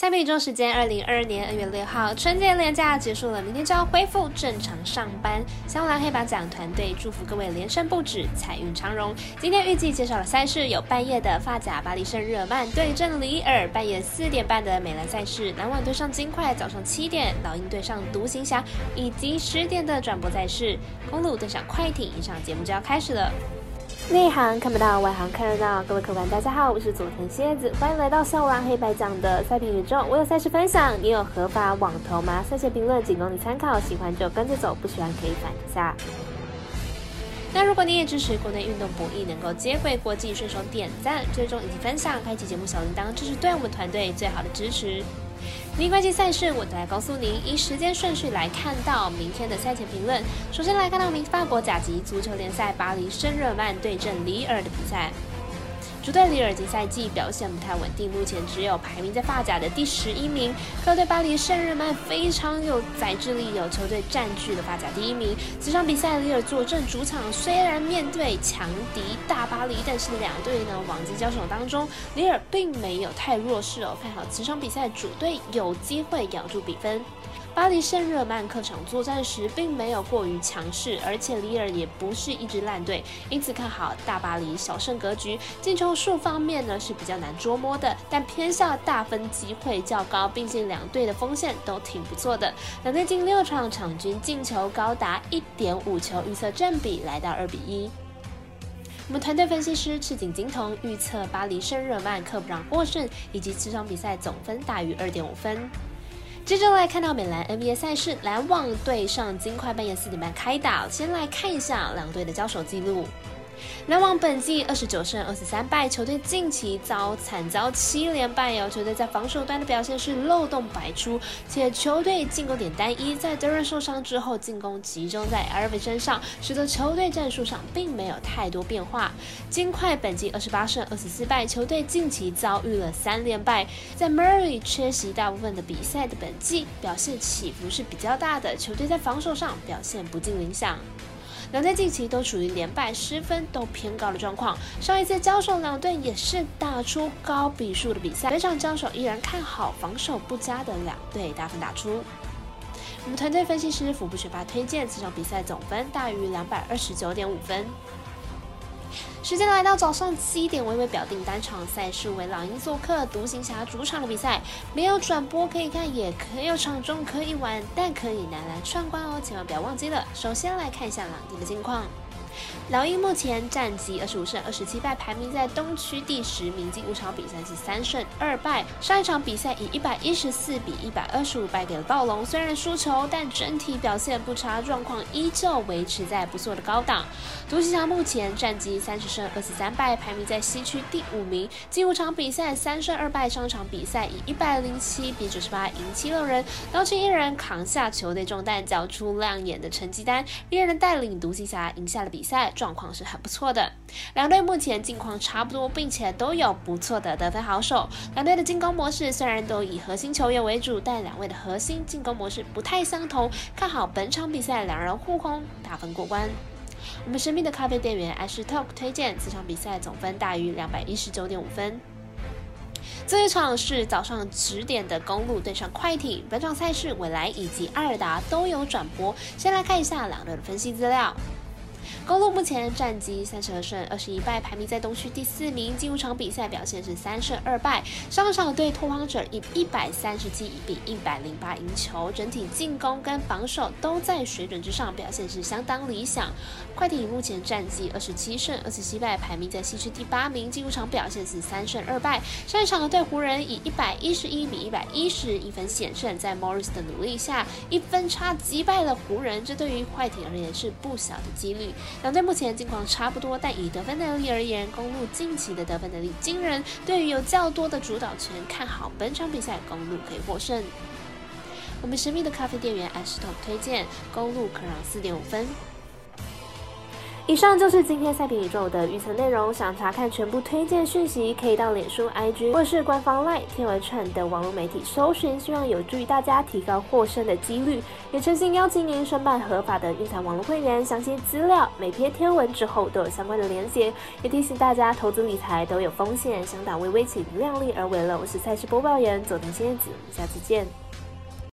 下面一周时间，二零二二年二月六号，春节连假结束了，明天就要恢复正常上班。香兰黑白奖团队祝福各位连胜不止，财运长荣。今天预计介绍的赛事有半夜的发甲巴黎圣日耳曼对阵里尔，半夜四点半的美兰赛事，篮网对上金块，早上七点老鹰对上独行侠，以及十点的转播赛事，公路对上快艇。以上节目就要开始了。内行看不到，外行看热闹。各位客官，大家好，我是佐藤蝎子，欢迎来到笑王黑白奖的赛评宇宙。我有赛事分享，你有合法网投吗？赛前评论仅供你参考，喜欢就跟着走，不喜欢可以反一下。那如果你也支持国内运动博弈能够接轨国际，顺手点赞、追踪以及分享，开启节目小铃铛，这是对我们团队最好的支持。零关系赛事，我再来告诉您，以时间顺序来看到明天的赛前评论。首先来看到明法国甲级足球联赛巴黎圣日耳曼对阵里尔的比赛。主队里尔今赛季表现不太稳定，目前只有排名在发甲的第十一名。客队巴黎圣日耳曼非常有宰制力，有球队占据了发甲第一名。这场比赛里尔坐镇主场，虽然面对强敌大巴黎，但是两队呢往绩交手当中，里尔并没有太弱势哦。看好此场比赛主队有机会咬住比分。巴黎圣日耳曼客场作战时并没有过于强势，而且里尔也不是一支烂队，因此看好大巴黎小胜格局。进球数方面呢是比较难捉摸的，但偏向大分机会较高，毕竟两队的锋线都挺不错的。两队近六场场均进球高达一点五球，预测正比来到二比一。我们团队分析师赤井金童预测巴黎圣日耳曼客场获胜，以及这场比赛总分大于二点五分。接着来看到美兰 NBA 赛事，篮网对上金块，半夜四点半开打。先来看一下两队的交手记录。篮网本季二十九胜二十三败，球队近期遭惨遭七连败哦。球队在防守端的表现是漏洞百出，且球队进攻点单一。在德润受伤之后，进攻集中在 i r v 身上，使得球队战术上并没有太多变化。金块本季二十八胜二十四败，球队近期遭遇了三连败。在 Murray 缺席大部分的比赛的本季，表现起伏是比较大的。球队在防守上表现不尽理想。两队近期都处于连败、失分都偏高的状况。上一次交手，两队也是打出高比数的比赛。本场交手依然看好防守不佳的两队大分打出。我们团队分析师福布学霸推荐这场比赛总分大于两百二十九点五分。时间来到早上七点，微微表定单场赛事为老鹰做客独行侠主场的比赛，没有转播可以看，也可以有场中可以玩，但可以拿来串关哦，千万不要忘记了。首先来看一下朗迪的近况。老鹰目前战绩二十五胜二十七败，排名在东区第十名。近五场比赛是三胜二败。上一场比赛以一百一十四比一百二十五败给了暴龙，虽然输球，但整体表现不差，状况依旧维持在不错的高档。独行侠目前战绩三十胜二十三败，排名在西区第五名。近五场比赛三胜二败，上场比赛以一百零七比九十八赢七六人，道奇一人扛下球队重担，交出亮眼的成绩单，一人带领独行侠赢下了比比赛。状况是很不错的，两队目前近况差不多，并且都有不错的得分好手。两队的进攻模式虽然都以核心球员为主，但两位的核心进攻模式不太相同。看好本场比赛两人互攻，大分过关。我们神秘的咖啡店员 Ash Talk 推荐这场比赛总分大于两百一十九点五分。这一场是早上十点的公路对上快艇，本场赛事未来以及阿尔达都有转播。先来看一下两队的分析资料。公路目前战绩三十二胜二十一败，排名在东区第四名。近五场比赛表现是三胜二败。上一场对拓荒者以一百三十七比一百零八赢球，整体进攻跟防守都在水准之上，表现是相当理想。快艇目前战绩二十七胜二十七败，排名在西区第八名。进入场表现是三胜二败。上一场对湖人以一百一十一比一百一十一分险胜，在 Morris 的努力下，一分差击败了湖人，这对于快艇而言是不小的几率。两队目前近况差不多，但以得分能力而言，公路近期的得分能力惊人。对于有较多的主导权，看好本场比赛公路可以获胜。我们神秘的咖啡店员 Ash Top 推荐公路可让四点五分。以上就是今天赛评宇宙的预测内容。想查看全部推荐讯息，可以到脸书、IG 或是官方 LINE、天文串等网络媒体搜寻，希望有助于大家提高获胜的几率。也诚心邀请您申办合法的运彩网络会员，详细资料每篇天文之后都有相关的连结。也提醒大家，投资理财都有风险，想打微微请量力而为了。我是赛事播报员佐藤千叶子，下次见。